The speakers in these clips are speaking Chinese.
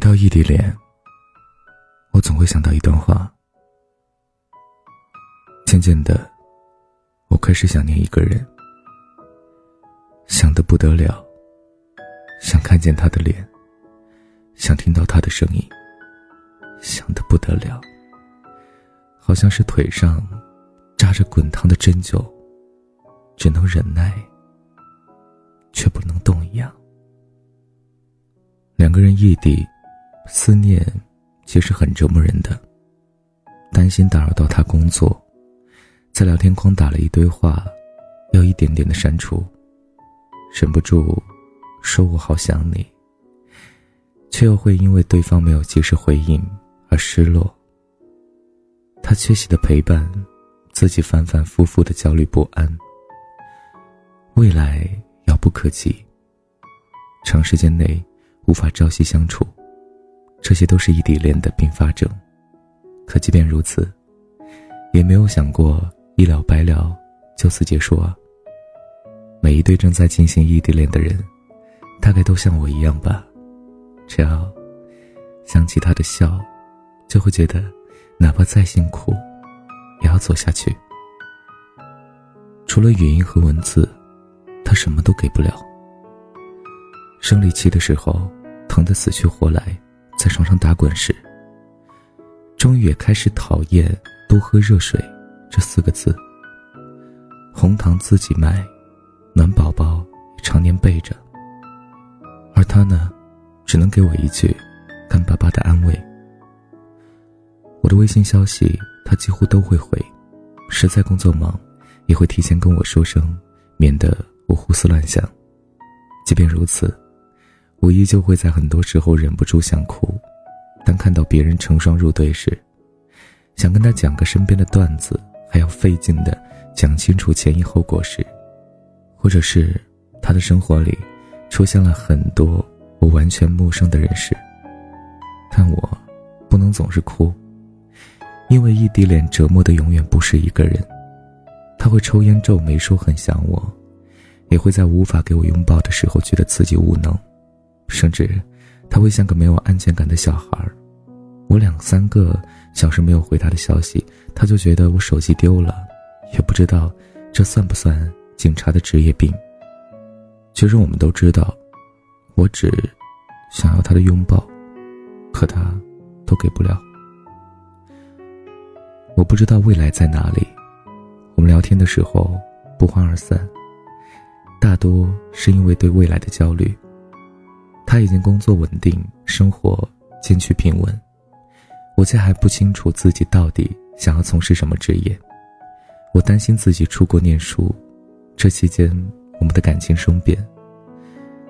到异地恋，我总会想到一段话。渐渐的，我开始想念一个人，想的不得了，想看见他的脸，想听到他的声音，想的不得了，好像是腿上扎着滚烫的针灸，只能忍耐，却不能动一样。两个人异地，思念其实很折磨人的，担心打扰到他工作。在聊天框打了一堆话，要一点点的删除，忍不住说我好想你，却又会因为对方没有及时回应而失落。他缺席的陪伴，自己反反复复的焦虑不安。未来遥不可及，长时间内无法朝夕相处，这些都是异地恋的并发症。可即便如此，也没有想过。一了百了，就此结束啊！每一对正在进行异地恋的人，大概都像我一样吧。只要想起他的笑，就会觉得，哪怕再辛苦，也要走下去。除了语音和文字，他什么都给不了。生理期的时候，疼得死去活来，在床上打滚时，终于也开始讨厌多喝热水。这四个字。红糖自己买，暖宝宝常年备着。而他呢，只能给我一句干巴巴的安慰。我的微信消息他几乎都会回，实在工作忙，也会提前跟我说声，免得我胡思乱想。即便如此，我依旧会在很多时候忍不住想哭。当看到别人成双入对时，想跟他讲个身边的段子。还要费劲的讲清楚前因后果时，或者是他的生活里出现了很多我完全陌生的人时，但我不能总是哭，因为异地恋折磨的永远不是一个人，他会抽烟皱眉说很想我，也会在无法给我拥抱的时候觉得自己无能，甚至他会像个没有安全感的小孩我两三个小时没有回他的消息。他就觉得我手机丢了，也不知道这算不算警察的职业病。其实我们都知道，我只想要他的拥抱，可他都给不了。我不知道未来在哪里，我们聊天的时候不欢而散，大多是因为对未来的焦虑。他已经工作稳定，生活渐趋平稳，我却还不清楚自己到底。想要从事什么职业？我担心自己出国念书，这期间我们的感情生变。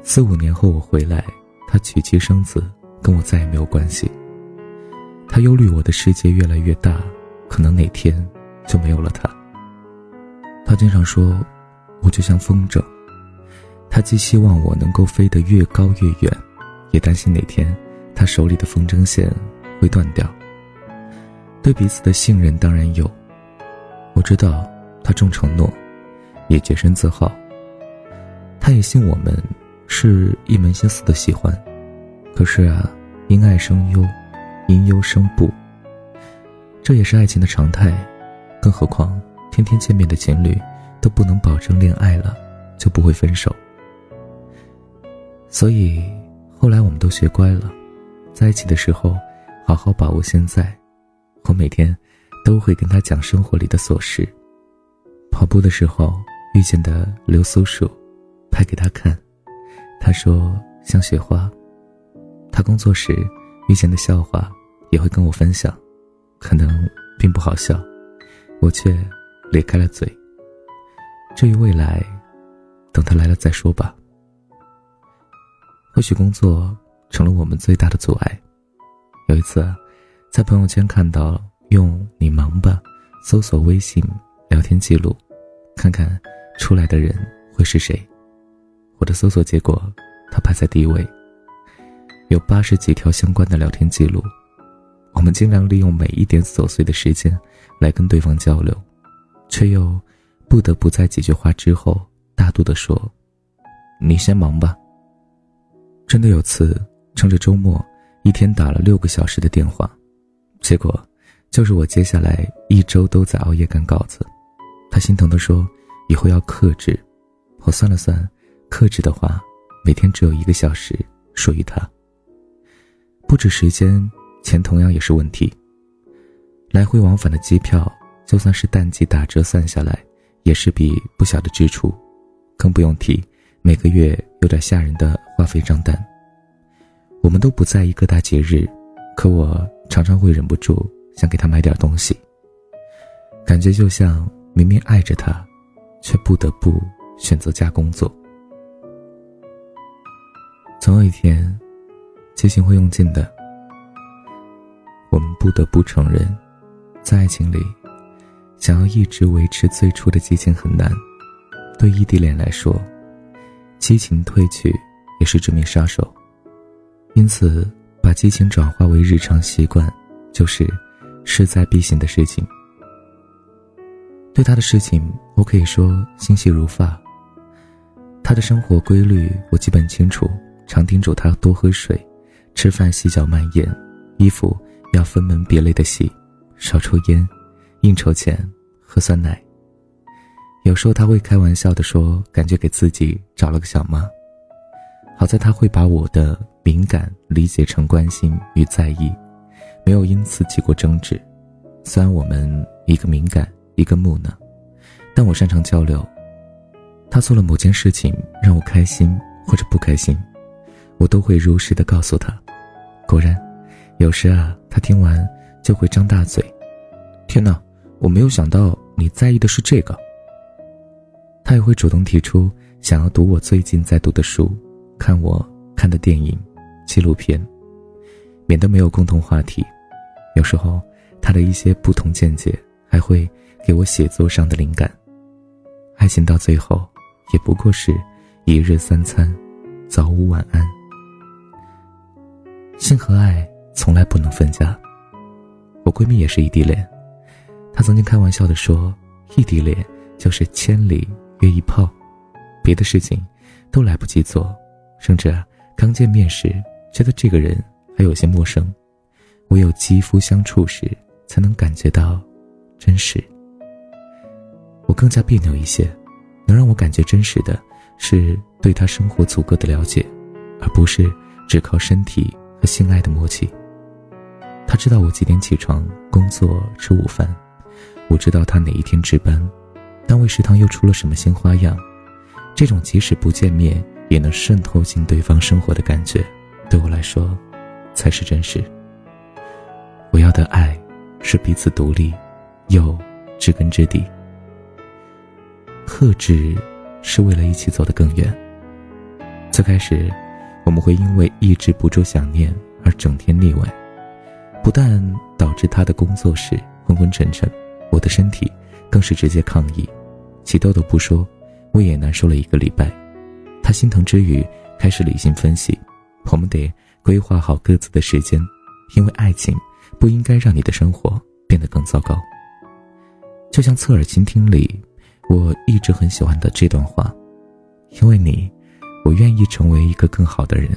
四五年后我回来，他娶妻生子，跟我再也没有关系。他忧虑我的世界越来越大，可能哪天就没有了他。他经常说，我就像风筝，他既希望我能够飞得越高越远，也担心哪天他手里的风筝线会断掉。对彼此的信任当然有，我知道他重承诺，也洁身自好。他也信我们是一门心思的喜欢，可是啊，因爱生忧，因忧生怖，这也是爱情的常态。更何况天天见面的情侣都不能保证恋爱了就不会分手。所以后来我们都学乖了，在一起的时候好好把握现在。我每天都会跟他讲生活里的琐事。跑步的时候遇见的流苏树，拍给他看，他说像雪花。他工作时遇见的笑话，也会跟我分享，可能并不好笑，我却咧开了嘴。至于未来，等他来了再说吧。或许工作成了我们最大的阻碍。有一次。在朋友圈看到用“你忙吧”搜索微信聊天记录，看看出来的人会是谁。我的搜索结果，他排在第一位，有八十几条相关的聊天记录。我们尽量利用每一点琐碎的时间来跟对方交流，却又不得不在几句话之后大度地说：“你先忙吧。”真的有次，趁着周末。一天打了六个小时的电话，结果就是我接下来一周都在熬夜赶稿子。他心疼地说：“以后要克制。”我算了算，克制的话，每天只有一个小时属于他。不止时间，钱同样也是问题。来回往返的机票，就算是淡季打折算下来，也是笔不小的支出，更不用提每个月有点吓人的话费账单。我们都不在意各大节日，可我常常会忍不住想给他买点东西。感觉就像明明爱着他，却不得不选择加工作。总有一天，激情会用尽的。我们不得不承认。在爱情里，想要一直维持最初的激情很难。对异地恋来说，激情褪去也是致命杀手。因此，把激情转化为日常习惯，就是势在必行的事情。对他的事情，我可以说心细如发。他的生活规律我基本清楚，常叮嘱他多喝水，吃饭细嚼慢咽，衣服要分门别类的洗。少抽烟，应酬前喝酸奶。有时候他会开玩笑的说：“感觉给自己找了个小妈。”好在他会把我的敏感理解成关心与在意，没有因此起过争执。虽然我们一个敏感，一个木讷，但我擅长交流。他做了某件事情让我开心或者不开心，我都会如实的告诉他。果然，有时啊，他听完。就会张大嘴，天哪！我没有想到你在意的是这个。他也会主动提出想要读我最近在读的书，看我看的电影、纪录片，免得没有共同话题。有时候他的一些不同见解还会给我写作上的灵感。爱情到最后也不过是一日三餐，早午晚安。性和爱从来不能分家。我闺蜜也是异地恋，她曾经开玩笑的说：“异地恋就是千里约一炮，别的事情都来不及做，甚至刚见面时觉得这个人还有些陌生，唯有肌肤相触时才能感觉到真实。”我更加别扭一些，能让我感觉真实的是对他生活足够的了解，而不是只靠身体和性爱的默契。他知道我几点起床、工作、吃午饭，我知道他哪一天值班，单位食堂又出了什么新花样。这种即使不见面也能渗透进对方生活的感觉，对我来说，才是真实。我要的爱，是彼此独立，又知根知底。克制，是为了一起走得更远。最开始，我们会因为抑制不住想念而整天腻歪。不但导致他的工作室昏昏沉沉，我的身体更是直接抗议，起痘痘不说，胃也难受了一个礼拜。他心疼之余，开始理性分析，我们得规划好各自的时间，因为爱情不应该让你的生活变得更糟糕。就像侧耳倾听里，我一直很喜欢的这段话：因为你，我愿意成为一个更好的人，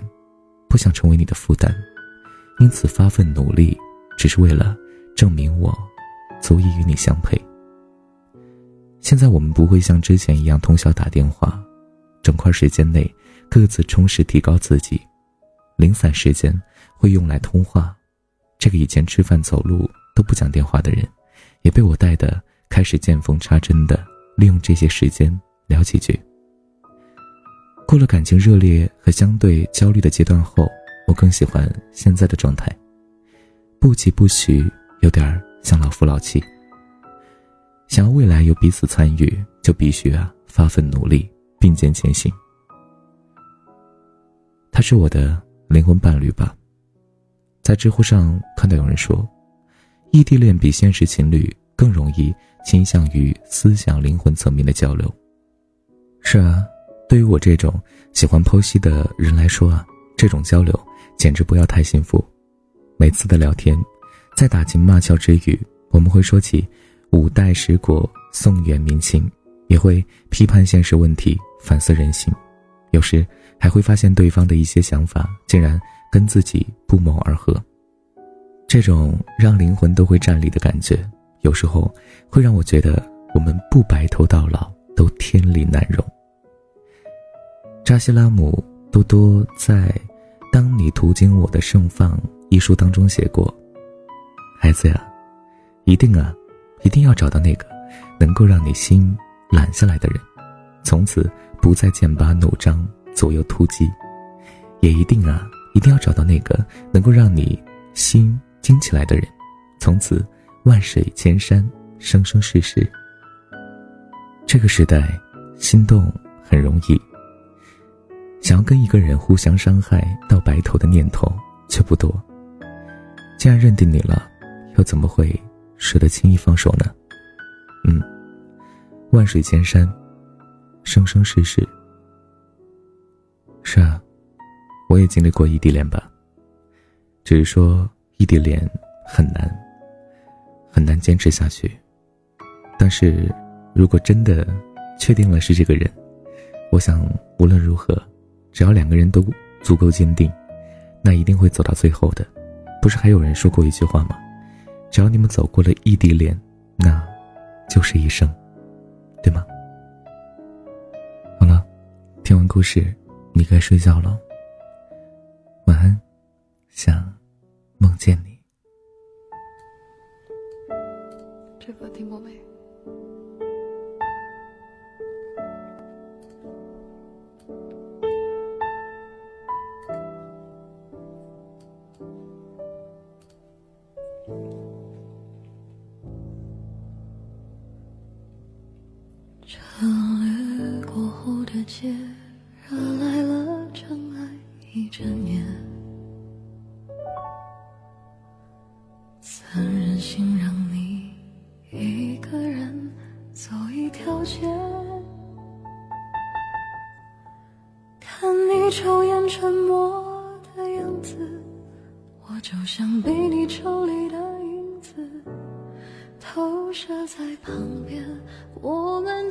不想成为你的负担。因此发奋努力，只是为了证明我足以与你相配。现在我们不会像之前一样通宵打电话，整块时间内各自充实提高自己，零散时间会用来通话。这个以前吃饭走路都不讲电话的人，也被我带的开始见缝插针的利用这些时间聊几句。过了感情热烈和相对焦虑的阶段后。我更喜欢现在的状态，不急不徐，有点像老夫老妻。想要未来有彼此参与，就必须啊发奋努力，并肩前行。他是我的灵魂伴侣吧？在知乎上看到有人说，异地恋比现实情侣更容易倾向于思想灵魂层面的交流。是啊，对于我这种喜欢剖析的人来说啊，这种交流。简直不要太幸福。每次的聊天，在打情骂俏之余，我们会说起五代十国、宋元明清，也会批判现实问题、反思人性。有时还会发现对方的一些想法竟然跟自己不谋而合。这种让灵魂都会站立的感觉，有时候会让我觉得我们不白头到老都天理难容。扎西拉姆多多在《当你途经我的盛放》一书当中写过：“孩子呀，一定啊，一定要找到那个能够让你心懒下来的人，从此不再剑拔弩张、左右突击；也一定啊，一定要找到那个能够让你心。”惊起来的人，从此万水千山，生生世世。这个时代，心动很容易，想要跟一个人互相伤害到白头的念头却不多。既然认定你了，又怎么会舍得轻易放手呢？嗯，万水千山，生生世世。是啊，我也经历过异地恋吧，只是说。异地恋很难，很难坚持下去。但是，如果真的确定了是这个人，我想无论如何，只要两个人都足够坚定，那一定会走到最后的。不是还有人说过一句话吗？只要你们走过了异地恋，那就是一生，对吗？好了，听完故事，你该睡觉了。晚安，想。梦见你，这歌听过没？车掠过后的街，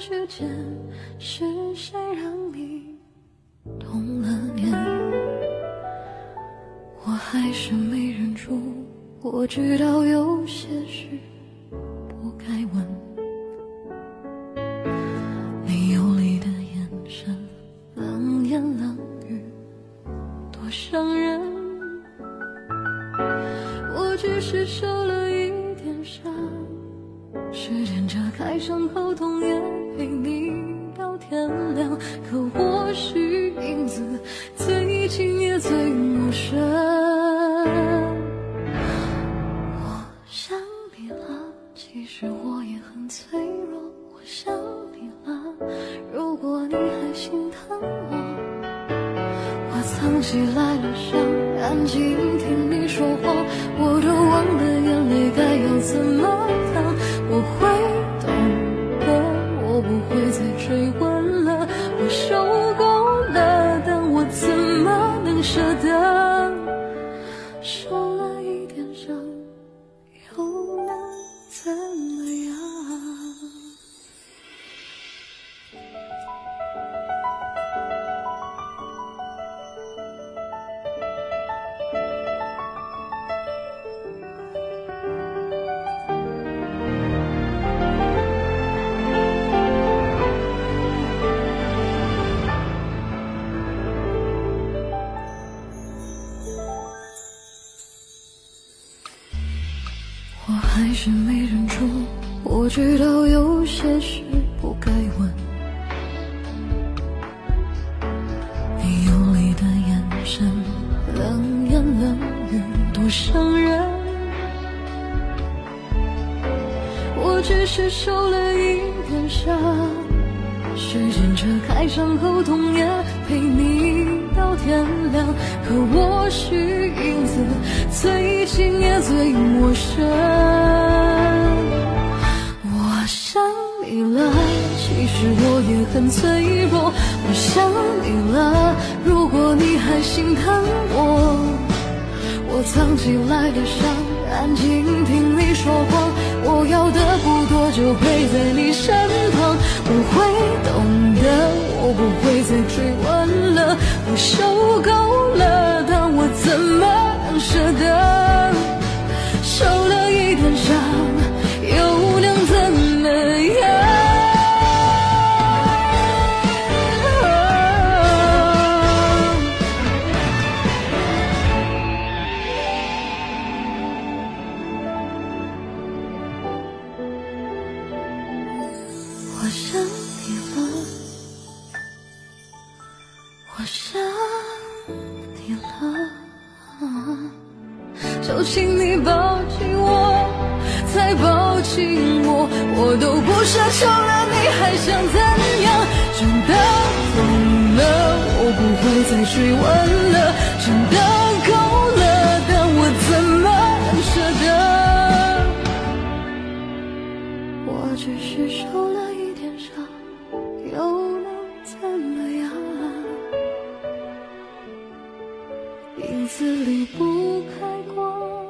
之间是谁让你动了念？我还是没忍住。我知道有些可我还是没忍住，我知道有些事不该问。你游离的眼神，冷言冷语，多伤人。我只是受了一点伤，时间遮开伤后痛，也陪你到天亮。可我是影子最近也最陌生。我想你了，其实我也很脆弱，我想你了。如果你还心疼我，我藏起来的伤，安静听你说谎。我要的不多，就陪在你身旁。我会懂得，我不会再追问了。我了，就请你抱紧我，再抱紧我，我都不奢求了，你还想怎样？真的疯了，我不会再追问了，真的是离不开光。